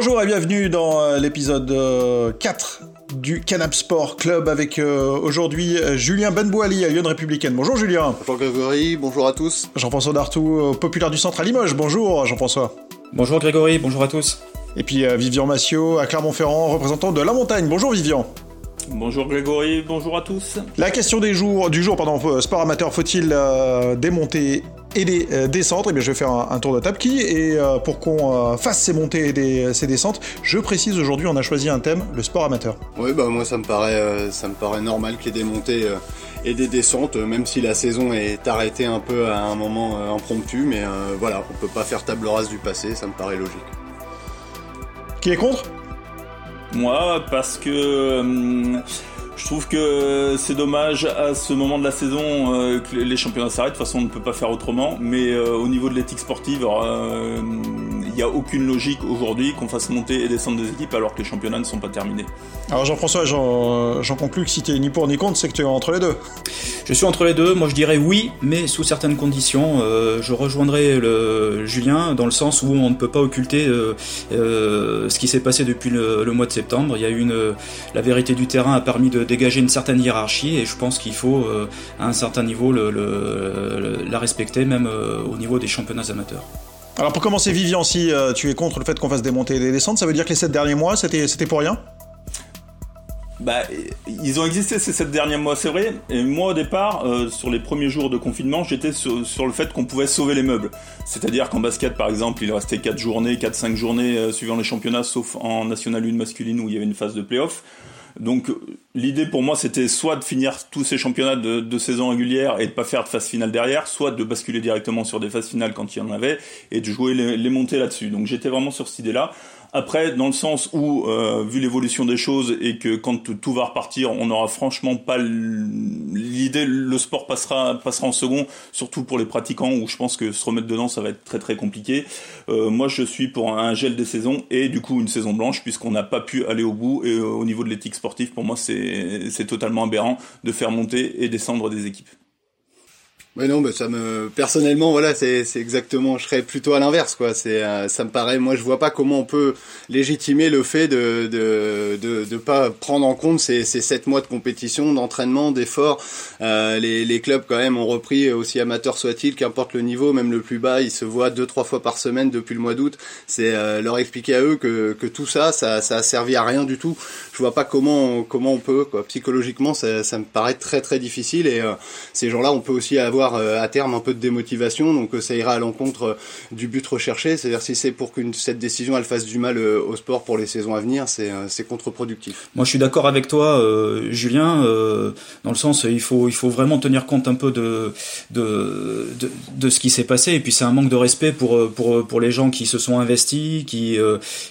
Bonjour et bienvenue dans euh, l'épisode 4 euh, du Canap Sport Club avec euh, aujourd'hui Julien Benbouali à Lyon Républicaine. Bonjour Julien. Bonjour Grégory, bonjour à tous. Jean-François Dartou, populaire du centre à Limoges. Bonjour Jean-François. Bonjour Grégory, bonjour à tous. Et puis Vivian Massiot à Clermont-Ferrand, représentant de la montagne. Bonjour Vivian. Bonjour Grégory, bonjour à tous. La question des jours, du jour, pardon, sport amateur, faut-il démonter et des euh, descentes, et eh bien je vais faire un, tour de table qui, et euh, pour qu'on euh, fasse ces montées et ces descentes, je précise aujourd'hui on a choisi un thème, le sport amateur. Oui bah moi ça me paraît, ça me paraît normal qu'il y ait des montées et des descentes, même si la saison est arrêtée un peu à un moment impromptu, mais voilà, on peut pas faire table rase du passé, ça me paraît logique. Qui est contre? Moi, parce que je trouve que c'est dommage à ce moment de la saison euh, que les championnats s'arrêtent. De toute façon, on ne peut pas faire autrement. Mais euh, au niveau de l'éthique sportive, euh, il n'y a aucune logique aujourd'hui qu'on fasse monter et descendre des équipes alors que les championnats ne sont pas terminés. Alors Jean-François, j'en conclus que si tu es ni pour ni contre, c'est que tu es entre les deux. Je suis entre les deux. Moi, je dirais oui, mais sous certaines conditions. je rejoindrai le Julien dans le sens où on ne peut pas occulter ce qui s'est passé depuis le, le, mois de septembre. Il y a une, la vérité du terrain a permis de dégager une certaine hiérarchie et je pense qu'il faut euh, à un certain niveau la respecter même euh, au niveau des championnats amateurs. Alors pour commencer Vivian, si euh, tu es contre le fait qu'on fasse des montées et des descentes, ça veut dire que les 7 derniers mois c'était pour rien? Bah, ils ont existé ces sept derniers mois, c'est vrai. Et moi, au départ, sur les premiers jours de confinement, j'étais sur, le fait qu'on pouvait sauver les meubles. C'est-à-dire qu'en basket, par exemple, il restait 4 journées, 4-5 journées suivant les championnats, sauf en National 1 masculine où il y avait une phase de playoff. Donc l'idée pour moi c'était soit de finir tous ces championnats de, saison régulière et de pas faire de phase finale derrière, soit de basculer directement sur des phases finales quand il y en avait et de jouer les, les montées là-dessus. Donc j'étais vraiment sur cette idée-là. Après, dans le sens où, euh, vu l'évolution des choses et que quand tout va repartir, on n'aura franchement pas l'idée, le sport passera passera en second, surtout pour les pratiquants où je pense que se remettre dedans, ça va être très très compliqué. Euh, moi, je suis pour un gel des saisons et du coup une saison blanche puisqu'on n'a pas pu aller au bout. Et euh, au niveau de l'éthique sportive, pour moi, c'est c'est totalement aberrant de faire monter et descendre des équipes. Mais non, mais ça me personnellement voilà, c'est exactement, je serais plutôt à l'inverse quoi. C'est euh, ça me paraît, moi je vois pas comment on peut légitimer le fait de de de, de pas prendre en compte ces ces sept mois de compétition, d'entraînement, d'effort. Euh, les les clubs quand même ont repris aussi amateurs soit-il, qu'importe le niveau, même le plus bas, ils se voient deux trois fois par semaine depuis le mois d'août. C'est euh, leur expliquer à eux que que tout ça, ça ça a servi à rien du tout. Je vois pas comment comment on peut quoi. Psychologiquement, ça ça me paraît très très difficile et euh, ces gens-là, on peut aussi avoir euh, à terme un peu de démotivation, donc euh, ça ira à l'encontre euh, du but recherché. C'est-à-dire si c'est pour qu'une cette décision elle fasse du mal au sport pour les saisons à venir, c'est contre-productif. Moi, je suis d'accord avec toi, Julien, dans le sens il faut il faut vraiment tenir compte un peu de de de, ce qui s'est passé. Et puis c'est un manque de respect pour pour pour les gens qui se sont investis, qui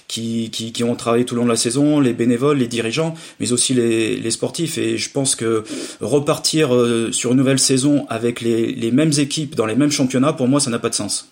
qui, qui qui ont travaillé tout le long de la saison, les bénévoles, les dirigeants, mais aussi les les sportifs. Et je pense que repartir sur une nouvelle saison avec les les, mêmes équipes dans les mêmes championnats, pour moi, ça n'a pas de sens.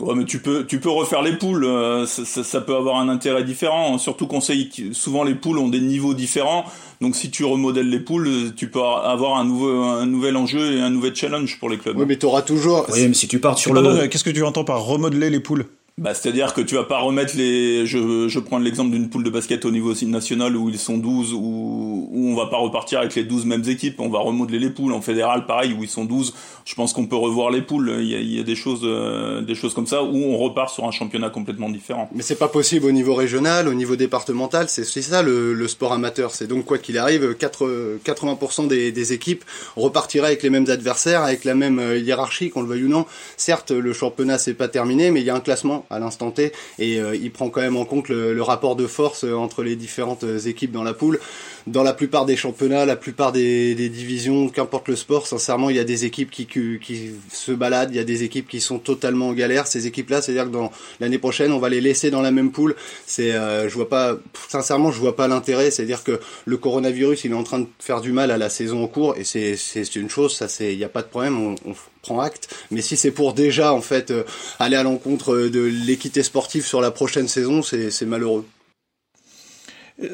Ouais, mais tu peux, tu peux refaire les poules. Euh, ça, peut avoir un intérêt différent. Surtout qu'on sait que souvent les poules ont des niveaux différents. Donc si tu remodèles les poules, tu peux avoir un nouveau, un nouvel enjeu et un nouvel challenge pour les clubs. Oui, mais tu auras toujours. Oui, mais si tu pars sur le. Qu'est-ce que tu entends par remodeler les poules? Bah, c'est-à-dire que tu vas pas remettre les. Je, je prends l'exemple d'une poule de basket au niveau national où ils sont 12, où, où on va pas repartir avec les 12 mêmes équipes. On va remodeler les poules. En fédéral, pareil, où ils sont 12. Je pense qu'on peut revoir les poules. Il y a, il y a des choses, euh, des choses comme ça où on repart sur un championnat complètement différent. Mais c'est pas possible au niveau régional, au niveau départemental. C'est ça le, le, sport amateur. C'est donc quoi qu'il arrive, 4, 80% des, des équipes repartiraient avec les mêmes adversaires, avec la même euh, hiérarchie, qu'on le veuille ou non. Certes, le championnat c'est pas terminé, mais il y a un classement à l'instant T et euh, il prend quand même en compte le, rapport de force euh, entre les différentes euh, équipes dans la poule. Dans la plupart des championnats, la plupart des, divisions, qu'importe le sport, sincèrement, il y a des équipes qui, qui, se baladent, il y a des équipes qui sont totalement en galère. Ces équipes-là, c'est-à-dire que dans l'année prochaine, on va les laisser dans la même poule. C'est, je vois pas, sincèrement, je vois pas l'intérêt. C'est-à-dire que le coronavirus, il est en train de faire du mal à la saison en cours et c'est, c'est une chose, ça c'est, il n'y a pas de problème. on prend acte. Mais si c'est pour déjà en fait euh, aller à l'encontre de l'équité sportive sur la prochaine saison, c'est malheureux.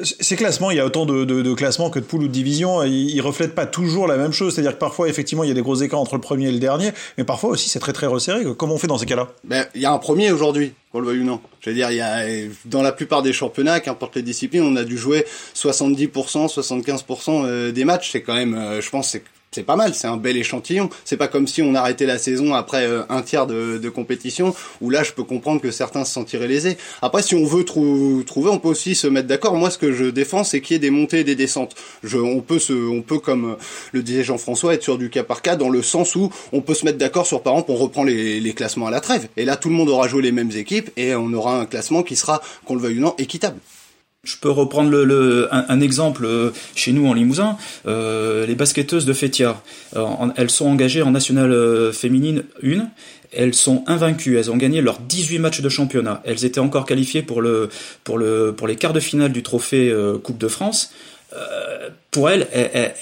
Ces classements, il y a autant de, classements que de poules ou de divisions, ils, ne reflètent pas toujours la même chose. C'est-à-dire que parfois, effectivement, il y a des gros écarts entre le premier et le dernier, mais parfois aussi c'est très très resserré. Comment on fait dans ces cas-là? Ben, Il y a un premier aujourd'hui. qu'on le veuille ou non. Je veux dire, il y a, dans la plupart des championnats, qu'importe les disciplines, on a dû jouer 70%, 75% des matchs. C'est quand même, je pense, c'est c'est pas mal, c'est un bel échantillon. C'est pas comme si on arrêtait la saison après euh, un tiers de, compétition, où là je peux comprendre que certains se sentiraient lésés. Après, si on veut trouver, on peut aussi se mettre d'accord. Moi, ce que je défends, c'est qu'il y ait des montées et des descentes. Je, on peut se, on peut, comme le disait Jean-François, être sur du cas par cas, dans le sens où on peut se mettre d'accord sur, par exemple, on reprend les, les classements à la trêve. Et là, tout le monde aura joué les mêmes équipes et on aura un classement qui sera, qu'on le veuille ou non, équitable. Je peux reprendre le, un, exemple euh, chez nous en Limousin. Euh, les basketteuses de Fétia, euh, elles sont engagées en nationale féminine 1. Elles sont invaincues. Elles ont gagné leurs 18 matchs de championnat. Elles étaient encore qualifiées pour, le, pour, le, pour les quarts de finale du trophée Coupe de France pour elles,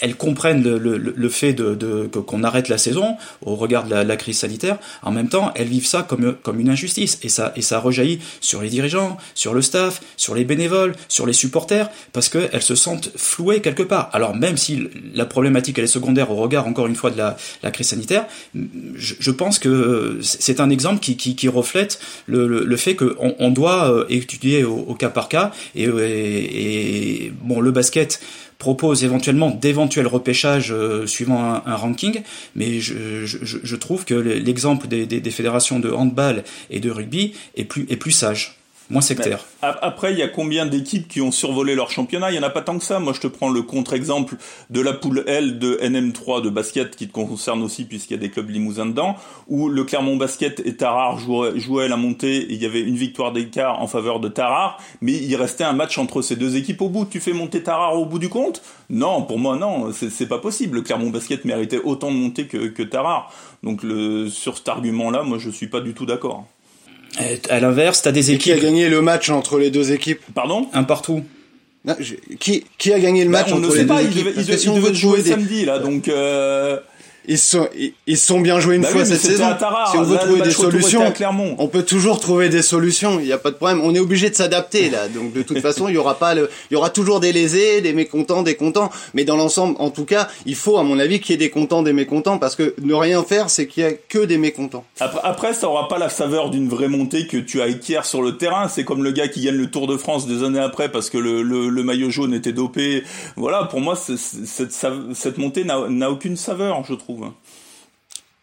elles, comprennent le, fait de, qu'on arrête la saison au regard de la, crise sanitaire. En même temps, elles vivent ça comme, une injustice et ça, rejaillit sur les dirigeants, sur le staff, sur les bénévoles, sur les supporters, parce qu'elles se sentent flouées quelque part. Alors même si la problématique elle est secondaire au regard encore une fois de la, crise sanitaire, je, pense que c'est un exemple qui, reflète le, fait qu'on on doit euh, étudier au, cas par cas et bon le basket propose éventuellement d'éventuels repêchages euh, suivant un, ranking, mais je, je, je trouve que l'exemple des, des, des, fédérations de handball et de rugby est plus, est plus sage moins sectaire. après, il y a combien d'équipes qui ont survolé leur championnat? Il y en a pas tant que ça. Moi, je te prends le contre-exemple de la poule L de NM3 de basket qui te concerne aussi puisqu'il y a des clubs limousins dedans, où le Clermont Basket et Tarare jouaient, la montée. Et il y avait une victoire d'écart en faveur de Tarare, mais il restait un match entre ces deux équipes au bout. Tu fais monter Tarare au bout du compte? Non, pour moi, non, c'est pas possible. Le Clermont Basket méritait autant de montée que, Tarare. Donc, sur cet argument-là, moi, je suis pas du tout d'accord. À l'inverse, t'as des équipes. qui a gagné le match entre les deux équipes Pardon? Un partout. qui, qui a gagné le bah, match entre les deux équipes? Ils, devaient jouer samedi là, donc. Euh ils sont ils sont bien joués une bah fois cette saison. si on veut trouver des solutions, on peut toujours trouver des solutions. Il n'y a pas de problème. On est obligé de s'adapter là. Donc de toute façon, il y aura pas le, il y aura toujours des lésés, des mécontents, des contents. Mais dans l'ensemble, en tout cas, il faut à mon avis qu'il y ait des contents, des mécontents, parce que ne rien faire, c'est qu'il y a que des mécontents. Après, après ça aura pas la saveur d'une vraie montée que tu acquiers sur le terrain. C'est comme le gars qui gagne le Tour de France des années après parce que le, le, le maillot jaune était dopé. Voilà, pour moi, cette, cette montée n'a aucune saveur, je trouve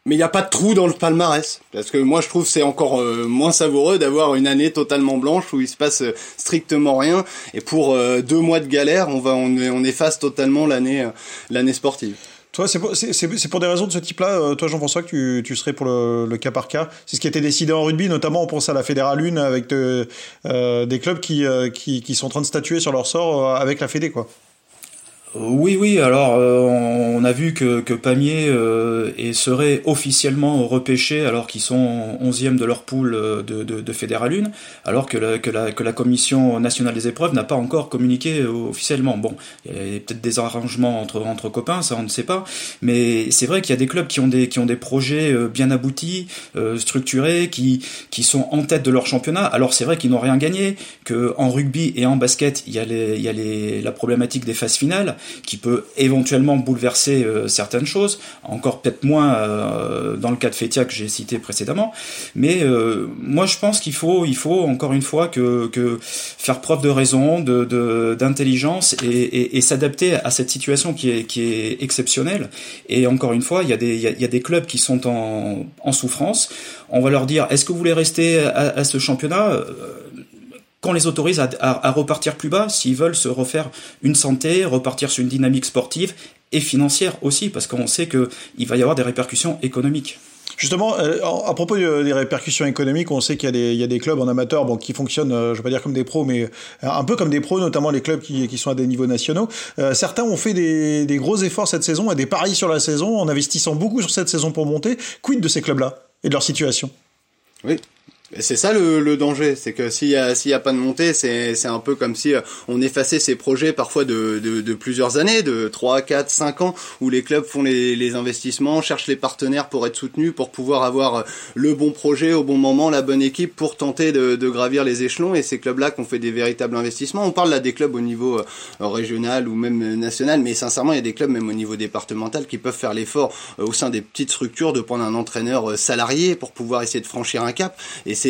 mais il n'y a pas de trou dans le palmarès. Parce que moi, je trouve c'est encore euh, moins savoureux d'avoir une année totalement blanche où il se passe euh, strictement rien. Et pour euh, deux mois de galère, on va on, efface totalement l'année l'année sportive. Toi, c'est pour, des raisons de ce type-là, toi Jean-François, que tu, serais pour le, cas par cas. C'est ce qui a été décidé en rugby, notamment on pense à la Fédérale 1 avec des clubs qui, qui, qui, sont en train de statuer sur leur sort avec la Fédé, quoi. Oui, oui. Alors, euh, on a vu que, que Pamiers euh, serait officiellement repêché alors qu'ils sont 11e de leur poule euh, de, de, de Fédéral 1, alors que la, que, la, que la Commission nationale des épreuves n'a pas encore communiqué officiellement. Bon, il y a peut-être des arrangements entre, entre copains, ça on ne sait pas. Mais c'est vrai qu'il y a des clubs qui ont des, qui ont des projets bien aboutis, structurés, qui, qui sont en tête de leur championnat. Alors c'est vrai qu'ils n'ont rien gagné, que en rugby et en basket, il y a, les, il y a les, la problématique des phases finales qui peut éventuellement bouleverser euh, certaines choses, encore peut-être moins euh, dans le cas de Fétia que j'ai cité précédemment. Mais euh, moi, je pense qu'il faut, il faut encore une fois que, que faire preuve de raison, de d'intelligence et, et, et s'adapter à cette situation qui est, qui est exceptionnelle. Et encore une fois, il y a des, il y a, des clubs qui sont en, en souffrance. On va leur dire, est-ce que vous voulez rester à, à ce championnat? Qu'on les autorise à, repartir plus bas s'ils veulent se refaire une santé, repartir sur une dynamique sportive et financière aussi, parce qu'on sait qu'il va y avoir des répercussions économiques. Justement, euh, à propos des répercussions économiques, on sait qu'il y, a des clubs en amateur bon, qui fonctionnent, euh, je ne vais pas dire comme des pros, mais euh, un peu comme des pros, notamment les clubs qui, sont à des niveaux nationaux. certains ont fait des, des, gros efforts cette saison et des paris sur la saison en investissant beaucoup sur cette saison pour monter. Quid de ces clubs-là et de leur situation? Oui, c'est ça le, danger, c'est que s'il y a s'il y a pas de montée, c'est c'est un peu comme si euh, on effaçait ces projets parfois de, de, plusieurs années, de 3, 4, 5 ans, où les clubs font les, investissements, cherchent les partenaires pour être soutenus, pour pouvoir avoir euh, le bon projet au bon moment, la bonne équipe pour tenter de, gravir les échelons. Et ces clubs-là qui ont fait des véritables investissements. On parle là des clubs au niveau euh, régional ou même national, mais sincèrement, il y a des clubs même au niveau départemental qui peuvent faire l'effort au sein des petites structures de prendre un entraîneur salarié pour pouvoir essayer de franchir un cap.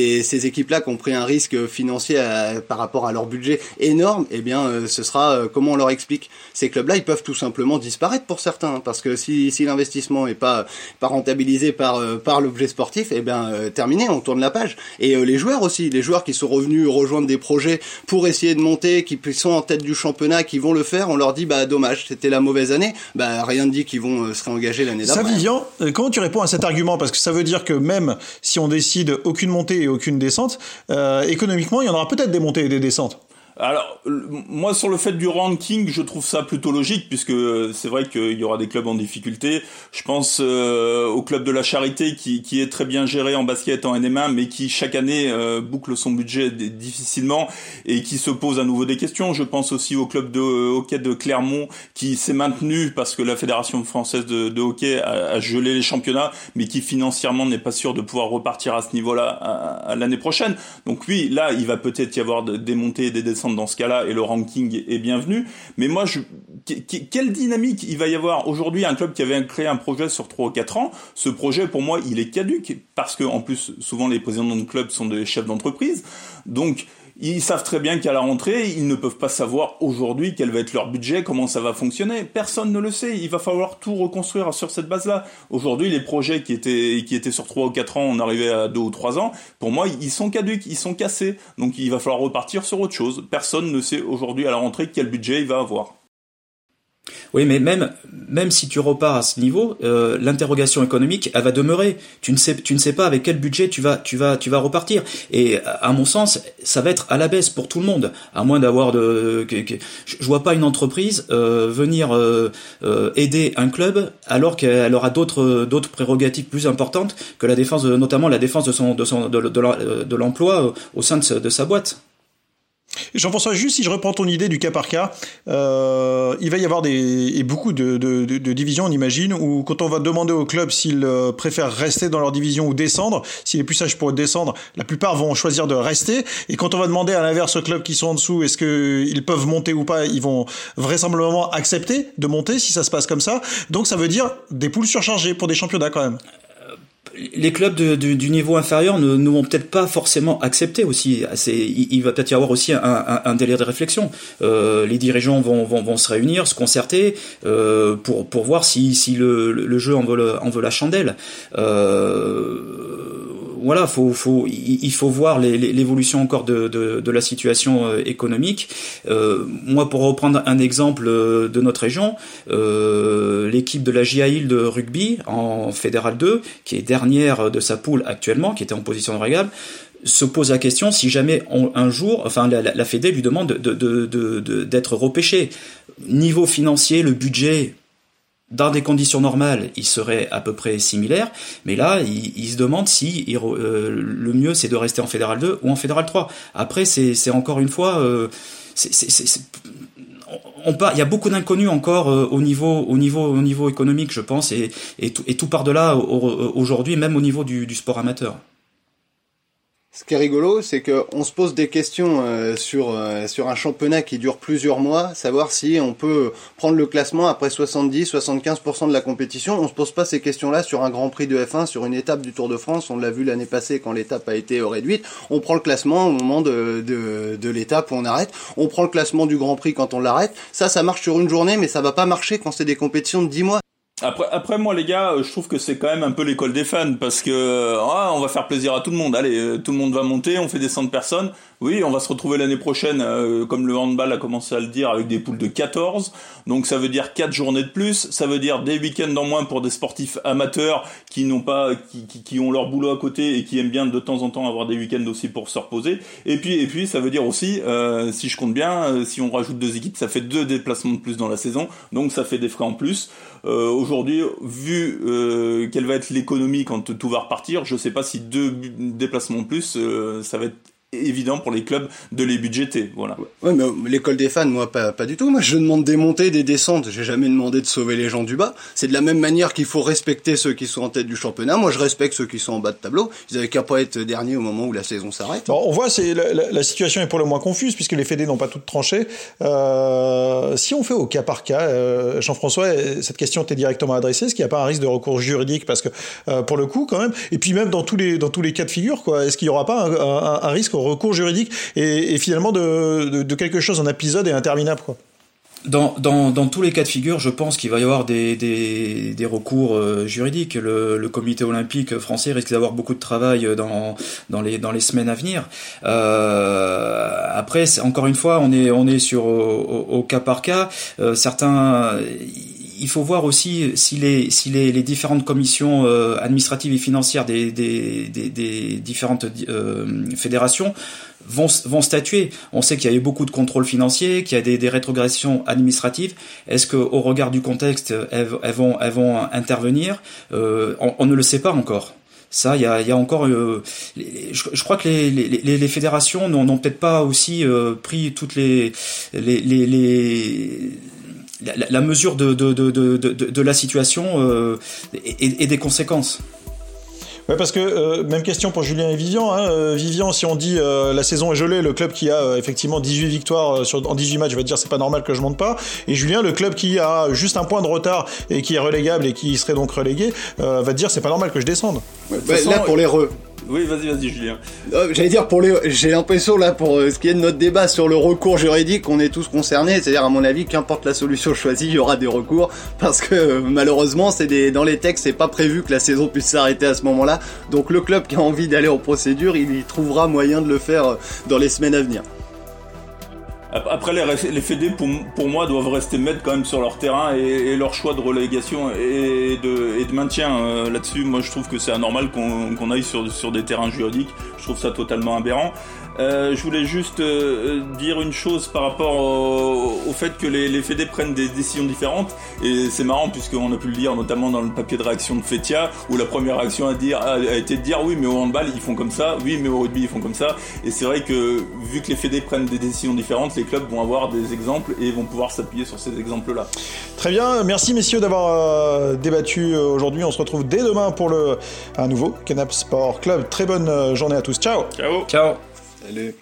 Ces, équipes-là qui ont pris un risque financier par rapport à leur budget énorme, eh bien, ce sera comment on leur explique. Ces clubs-là, ils peuvent tout simplement disparaître pour certains, parce que si, l'investissement est pas rentabilisé par par l'objet sportif, eh bien, terminé, on tourne la page. Et les joueurs aussi, les joueurs qui sont revenus rejoindre des projets pour essayer de monter, qui sont en tête du championnat, qui vont le faire, on leur dit bah dommage, c'était la mauvaise année. Bah rien ne dit qu'ils vont se réengager l'année d'après. Ça, Vivian, comment tu réponds à cet argument? Parce que ça veut dire que même si on décide aucune montée et aucune descente, euh, économiquement, il y en aura peut-être des montées et des descentes. Alors, moi, sur le fait du ranking, je trouve ça plutôt logique, puisque euh, c'est vrai qu'il y aura des clubs en difficulté. Je pense euh, au club de la Charité, qui, est très bien géré en basket, en NM1, mais qui, chaque année, euh, boucle son budget difficilement et qui se pose à nouveau des questions. Je pense aussi au club de hockey de Clermont, qui s'est maintenu parce que la Fédération française de, hockey a, a, gelé les championnats, mais qui, financièrement, n'est pas sûr de pouvoir repartir à ce niveau-là à, l'année prochaine. Donc oui, là, il va peut-être y avoir des montées et des descentes dans ce cas-là et le ranking est bienvenu. Mais moi, je, quelle dynamique il va y avoir aujourd'hui un club qui avait créé un projet sur 3 ou 4 ans? Ce projet, pour moi, il est caduque parce que en plus, souvent les présidents de clubs sont des chefs d'entreprise. Donc ils savent très bien qu'à la rentrée, ils ne peuvent pas savoir aujourd'hui quel va être leur budget, comment ça va fonctionner. Personne ne le sait. Il va falloir tout reconstruire sur cette base-là. Aujourd'hui, les projets qui étaient, qui étaient sur 3 ou 4 ans, on arrivait à 2 ou 3 ans, pour moi, ils sont caduques, ils sont cassés. Donc il va falloir repartir sur autre chose. Personne ne sait aujourd'hui à la rentrée quel budget il va avoir. Oui, mais même même si tu repars à ce niveau, euh, l'interrogation économique, elle va demeurer. Tu ne sais tu ne sais pas avec quel budget tu vas tu vas tu vas repartir. Et à mon sens, ça va être à la baisse pour tout le monde, à moins d'avoir de. Que, je vois pas une entreprise euh, venir euh, aider un club alors qu'elle aura d'autres d'autres prérogatives plus importantes que la défense, notamment la défense de son de son de, de l'emploi au sein de sa boîte. Jean-François, juste si je reprends ton idée du cas par cas, euh, il va y avoir des, et beaucoup de, de, de, divisions, on imagine, où quand on va demander au club s'ils euh, préfèrent rester dans leur division ou descendre, s'il est plus sage pour descendre, la plupart vont choisir de rester. Et quand on va demander à l'inverse aux clubs qui sont en dessous, est-ce qu'ils peuvent monter ou pas, ils vont vraisemblablement accepter de monter si ça se passe comme ça. Donc ça veut dire des poules surchargées pour des championnats quand même les clubs de, du niveau inférieur ne, vont peut-être pas forcément accepter aussi. Il, va peut-être y avoir aussi un, un, un, délai de réflexion. Euh, les dirigeants vont, se réunir, se concerter euh, pour, voir si, si le, jeu en veut, en veut la chandelle. Euh, voilà, faut, faut, il faut voir l'évolution encore de, la situation euh, économique. Euh, moi, pour reprendre un exemple euh, de notre région, l'équipe de la GIA de rugby en Fédéral 2, qui est dernière de sa poule actuellement, qui était en position de régable, se pose la question si jamais un jour, enfin la, la, Fédé lui demande d'être de, repêché. Niveau financier, le budget dans des conditions normales, il serait à peu près similaire, mais là, il, se demande si euh, le mieux c'est de rester en fédéral 2 ou en fédéral 3. Après, c'est encore une fois, euh, il y a beaucoup d'inconnus encore euh, au niveau, au économique, je pense, et, et, tout, et tout par delà aujourd'hui, même au niveau du sport amateur. Ce qui est rigolo, c'est qu'on se pose des questions euh, sur euh, sur un championnat qui dure plusieurs mois, savoir si on peut prendre le classement après 70-75% de la compétition. On se pose pas ces questions-là sur un Grand Prix de F1, sur une étape du Tour de France. On l'a vu l'année passée quand l'étape a été réduite. On prend le classement au moment de, de, de l'étape où on arrête. On prend le classement du Grand Prix quand on l'arrête. Ça, ça marche sur une journée, mais ça va pas marcher quand c'est des compétitions de 10 mois. Après, après moi les gars, je trouve que c'est quand même un peu l'école des fans parce que ah, on va faire plaisir à tout le monde. Allez, euh, tout le monde va monter, on fait descendre personne. Oui, on va se retrouver l'année prochaine, euh, comme le handball a commencé à le dire, avec des poules de 14. Donc ça veut dire 4 journées de plus. Ça veut dire des week-ends en moins pour des sportifs amateurs qui n'ont pas, qui, qui, qui, ont leur boulot à côté et qui aiment bien de temps en temps avoir des week-ends aussi pour se reposer. Et puis, et puis ça veut dire aussi, euh, si je compte bien, si on rajoute deux équipes, ça fait deux déplacements de plus dans la saison. Donc ça fait des frais en plus. Aujourd'hui, vu euh, quelle va être l'économie quand tout va repartir, je sais pas si deux déplacements en plus, ça va être évident pour les clubs de les budgéter. Voilà. Ouais, mais l'école des fans, moi, pas, pas du tout. Moi, je demande des montées, des descentes. J'ai jamais demandé de sauver les gens du bas. C'est de la même manière qu'il faut respecter ceux qui sont en tête du championnat. Moi, je respecte ceux qui sont en bas de tableau. Ils avaient qu'à pas être dernier au moment où la saison s'arrête. on voit, c'est la, situation est pour le moins confuse puisque les fédés n'ont pas toutes tranché. Euh, si on fait au cas par cas, euh, Jean-François, cette question t'est directement adressée. Est-ce qu'il n'y a pas un risque de recours juridique? Parce que euh, pour le coup, quand même, et puis même dans tous les dans tous les cas de figure, quoi, est-ce qu'il n'y aura pas un, un risque au recours juridique et, finalement de, quelque chose en épisode et interminable. Quoi. Dans, dans, tous les cas de figure, je pense qu'il va y avoir des, des, recours euh, juridiques. Le, comité olympique français risque d'avoir beaucoup de travail dans, dans, les, dans les semaines à venir. Euh, après, encore une fois, on est, on est sur au, cas par cas. Euh, certains il faut voir aussi si les, si les, les différentes commissions administratives et financières des, des, des, différentes fédérations vont, vont statuer. On sait qu'il y a eu beaucoup de contrôles financiers, qu'il y a des, des rétrogressions administratives. Est-ce qu'au regard du contexte, elles, vont, elles vont intervenir? Euh, on, ne le sait pas encore. Ça, il y a, y a, encore. Euh, je, crois que les, les, les fédérations n'ont peut-être pas aussi euh, pris toutes les, les, les la, la, mesure de, de, de, de, de la situation euh, et, et, des conséquences. Ouais, parce que euh, même question pour Julien et Vivian. Hein. Euh, Vivian, si on dit euh, la saison est gelée, le club qui a effectivement 18 victoires sur, en 18 matchs va dire c'est pas normal que je monte pas. Et Julien, le club qui a juste un point de retard et qui est relégable et qui serait donc relégué, va dire c'est pas normal que je descende. là, pour les re, oui, vas-y, vas-y, Julien. Euh, j'allais dire pour les, j'ai l'impression là pour euh, ce qui est de notre débat sur le recours juridique, on est tous concernés. C'est-à-dire à mon avis, qu'importe la solution choisie, il y aura des recours parce que euh, malheureusement, dans les textes, c'est pas prévu que la saison puisse s'arrêter à ce moment-là. Donc le club qui a envie d'aller en procédure, il y trouvera moyen de le faire dans les semaines à venir. Après, les, les fédés, pour, pour, moi, doivent rester maîtres quand même sur leur terrain et, leur choix de relégation et de, et de maintien euh, là-dessus. Moi, je trouve que c'est anormal qu'on aille sur, sur des terrains juridiques. Je trouve ça totalement aberrant. Euh, je voulais juste euh, dire une chose par rapport au, fait que les, les fédés prennent des décisions différentes. Et c'est marrant puisqu'on a pu le lire notamment dans le papier de réaction de Fetia, où la première réaction a, dire, a, été de dire oui mais au handball ils font comme ça, oui mais au rugby ils font comme ça. Et c'est vrai que vu que les fédés prennent des décisions différentes, clubs vont avoir des exemples et vont pouvoir s'appuyer sur ces exemples-là. Très bien, merci messieurs d'avoir euh, débattu aujourd'hui. On se retrouve dès demain pour le, un nouveau Canap Sport Club. Très bonne journée à tous. Ciao Ciao Ciao Salut.